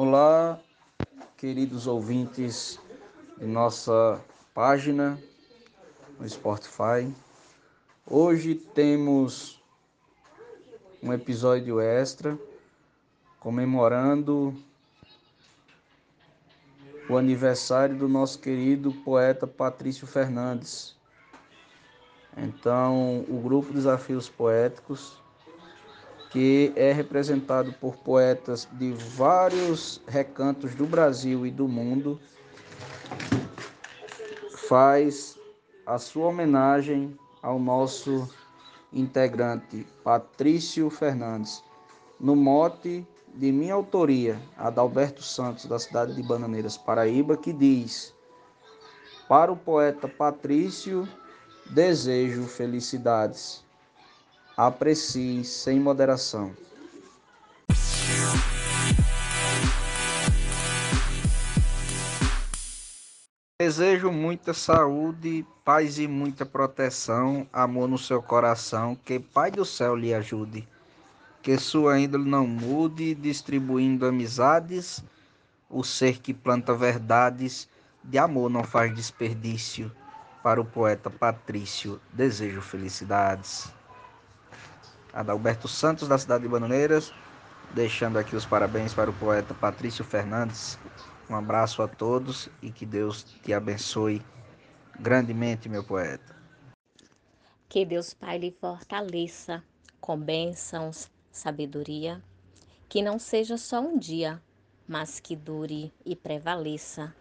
Olá, queridos ouvintes de nossa página no Spotify. Hoje temos um episódio extra comemorando o aniversário do nosso querido poeta Patrício Fernandes. Então, o grupo Desafios Poéticos, que é representado por poetas de vários recantos do Brasil e do mundo, faz a sua homenagem ao nosso integrante Patrício Fernandes, no mote de minha autoria, Adalberto Santos, da cidade de Bananeiras, Paraíba, que diz: Para o poeta Patrício, desejo felicidades. Aprecie sem moderação. Desejo muita saúde, paz e muita proteção, amor no seu coração, que Pai do céu lhe ajude que sua índole não mude, distribuindo amizades, o ser que planta verdades, de amor não faz desperdício. Para o poeta Patrício, desejo felicidades. Adalberto Santos, da cidade de Bananeiras, deixando aqui os parabéns para o poeta Patrício Fernandes. Um abraço a todos e que Deus te abençoe grandemente, meu poeta. Que Deus Pai lhe fortaleça com bênçãos, sabedoria, que não seja só um dia, mas que dure e prevaleça.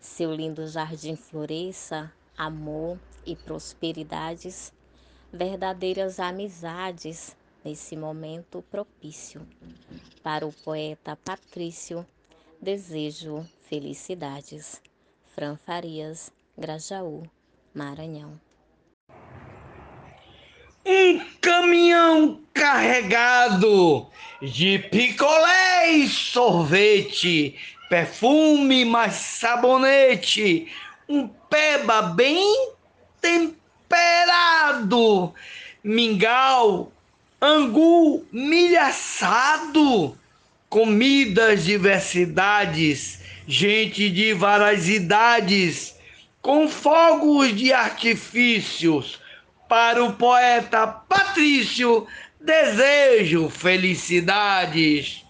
Seu lindo jardim floresça, amor e prosperidades, verdadeiras amizades nesse momento propício. Para o poeta Patrício, desejo felicidades. Fran Farias, Grajaú, Maranhão um caminhão carregado de picolé sorvete, perfume mais sabonete, um peba bem temperado, mingau, angu, milho assado, comidas, diversidades, gente de várias idades, com fogos de artifícios, para o poeta Patrício, desejo felicidades.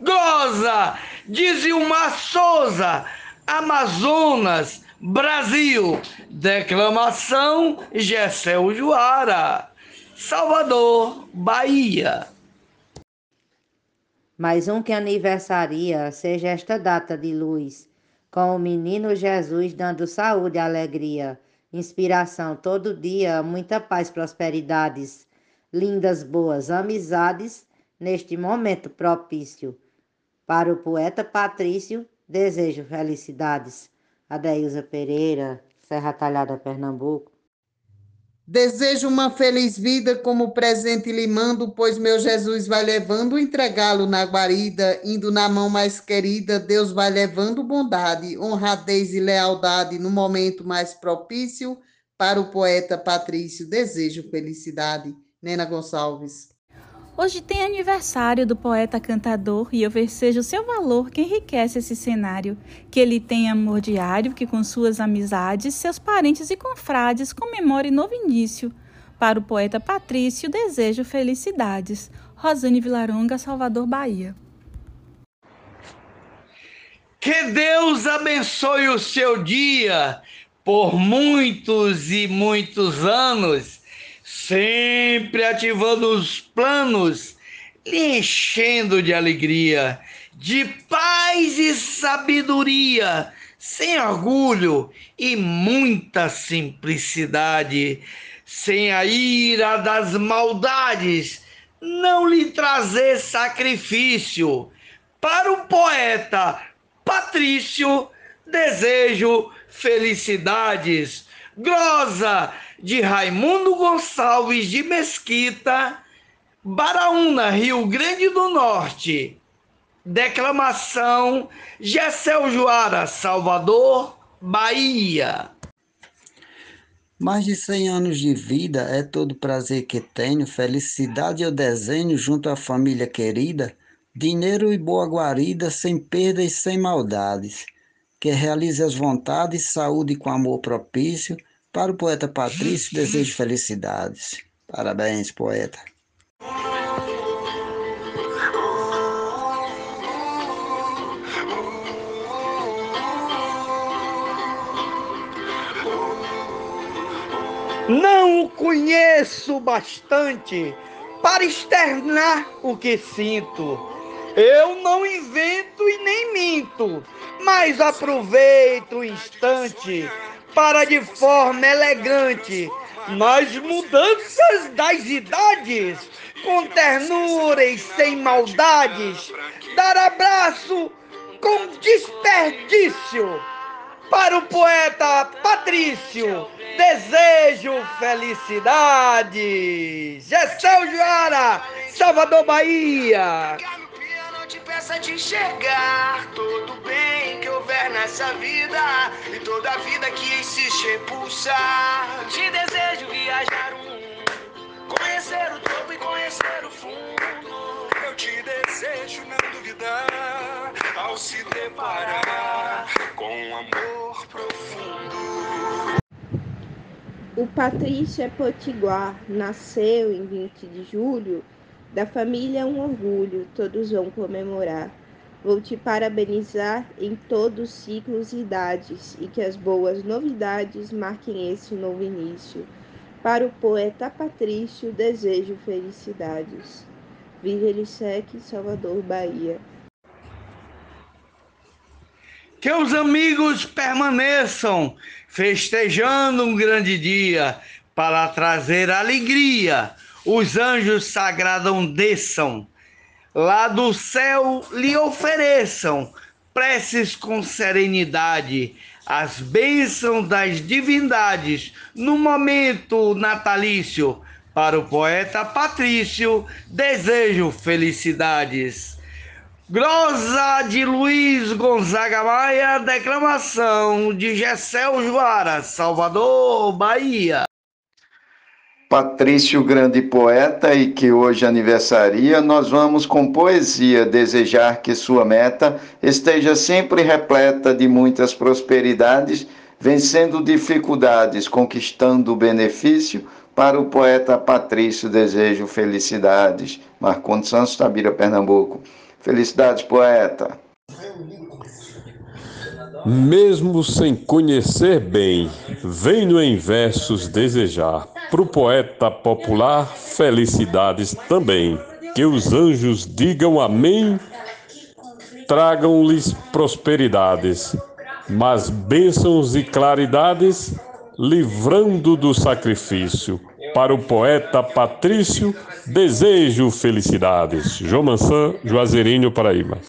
Goza de Zilmar Souza, Amazonas, Brasil. Declamação Gessel Juara, Salvador, Bahia. Mais um que aniversaria seja esta data de luz, com o menino Jesus dando saúde e alegria inspiração todo dia, muita paz, prosperidades, lindas, boas amizades neste momento propício. Para o poeta Patrício, desejo felicidades. Adeilza Pereira, Serra Talhada, Pernambuco. Desejo uma feliz vida como presente lhe mando, pois meu Jesus vai levando entregá-lo na guarida, indo na mão mais querida, Deus vai levando bondade, honradez e lealdade no momento mais propício para o poeta Patrício. Desejo felicidade. Nena Gonçalves. Hoje tem aniversário do poeta cantador e eu versejo seu valor que enriquece esse cenário. Que ele tenha amor diário, que com suas amizades, seus parentes e confrades comemore novo início. Para o poeta Patrício, desejo felicidades. Rosane Vilaronga, Salvador, Bahia. Que Deus abençoe o seu dia por muitos e muitos anos sempre ativando os planos, lhe enchendo de alegria, de paz e sabedoria, sem orgulho e muita simplicidade, sem a ira das maldades, não lhe trazer sacrifício. Para o poeta Patrício, desejo felicidades. Grosa de Raimundo Gonçalves de Mesquita, Baraúna, Rio Grande do Norte. Declamação Gessel Joara, Salvador, Bahia. Mais de 100 anos de vida é todo prazer que tenho, felicidade eu desenho junto à família querida, dinheiro e boa guarida, sem perda e sem maldades, que realize as vontades, saúde com amor propício. Para o poeta Patrício, desejo felicidades. Parabéns, poeta. Não o conheço bastante para externar o que sinto. Eu não invento e nem minto, mas aproveito o instante para de forma elegante, nas mudanças das idades, com ternura e sem maldades, dar abraço com desperdício para o poeta Patrício, desejo felicidade. Gessel Joara, Salvador, Bahia. Peça de enxergar todo bem que houver nessa vida e toda a vida que insiste em pulsar. Te desejo viajar o mundo, conhecer o topo e conhecer o fundo. Eu te desejo não duvidar ao se deparar com um amor profundo. O Patrício é potiguar, nasceu em 20 de julho, da família é um orgulho, todos vão comemorar. Vou te parabenizar em todos ciclos e idades, e que as boas novidades marquem esse novo início. Para o poeta Patrício, desejo felicidades. Viva Elisec, Salvador, Bahia. Que os amigos permaneçam festejando um grande dia para trazer alegria. Os anjos sagrados desçam, lá do céu lhe ofereçam preces com serenidade, as bênçãos das divindades no momento natalício. Para o poeta Patrício, desejo felicidades. Grosa de Luiz Gonzaga Maia, declamação de Gessel Joara, Salvador, Bahia. Patrício, grande poeta e que hoje aniversaria, nós vamos com poesia desejar que sua meta esteja sempre repleta de muitas prosperidades, vencendo dificuldades, conquistando benefício. Para o poeta Patrício, desejo felicidades. Marcondes Santos, Tabira, Pernambuco. Felicidades, poeta. Mesmo sem conhecer bem, venho em versos desejar. Pro poeta popular, felicidades também. Que os anjos digam amém, tragam-lhes prosperidades, mas bênçãos e claridades, livrando do sacrifício. Para o poeta Patrício, desejo felicidades. João Mansan, Juazeirinho, Paraíba.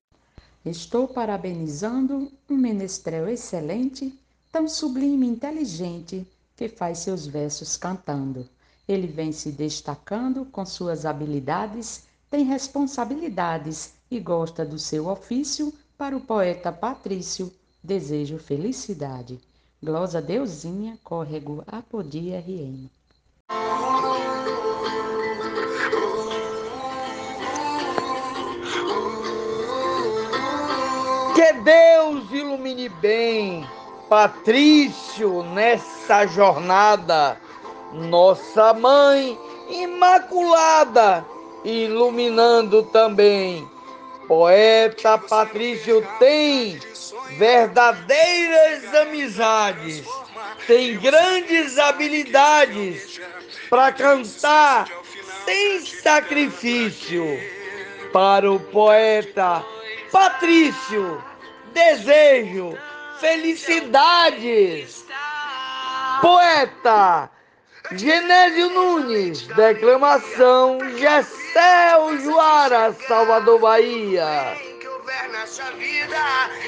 Estou parabenizando um menestrel excelente, tão sublime e inteligente, que faz seus versos cantando. Ele vem se destacando com suas habilidades, tem responsabilidades e gosta do seu ofício. Para o poeta Patrício, desejo felicidade. Glosa Deusinha, córrego Apodi RN. Deus ilumine bem Patrício nessa jornada, nossa mãe imaculada, iluminando também. Poeta Patrício tem verdadeiras amizades, tem grandes habilidades para cantar sem sacrifício. Para o poeta Patrício, desejo felicidades. Poeta Genésio Nunes, declamação Gessel Joara, Salvador, Bahia. nessa vida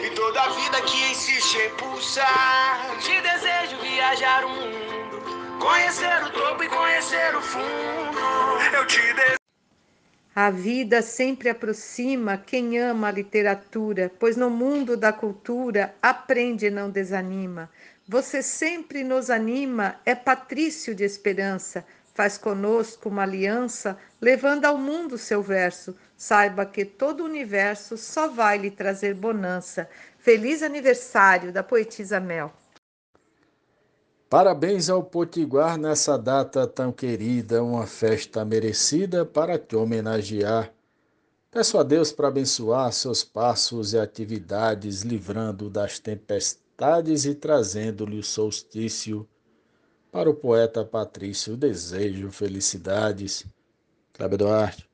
e toda a vida que insiste em pulsar. Te desejo viajar o mundo, conhecer o topo e conhecer o fundo. Eu te desejo. A vida sempre aproxima quem ama a literatura, pois no mundo da cultura aprende e não desanima. Você sempre nos anima, é patrício de esperança. faz conosco uma aliança, levando ao mundo seu verso. Saiba que todo o universo só vai lhe trazer bonança. Feliz aniversário da poetisa Mel. Parabéns ao Potiguar nessa data tão querida, uma festa merecida para te homenagear. Peço a Deus para abençoar seus passos e atividades, livrando das tempestades e trazendo-lhe o solstício. Para o poeta Patrício, desejo felicidades. Cláudio Duarte.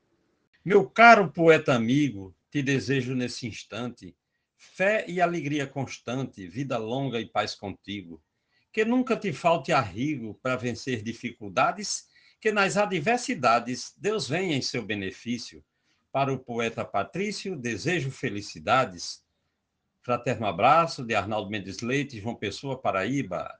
Meu caro poeta amigo, te desejo nesse instante fé e alegria constante, vida longa e paz contigo. Que nunca te falte arrigo para vencer dificuldades, que nas adversidades Deus venha em seu benefício. Para o poeta Patrício, desejo felicidades. Fraterno abraço de Arnaldo Mendes Leite, João Pessoa, Paraíba.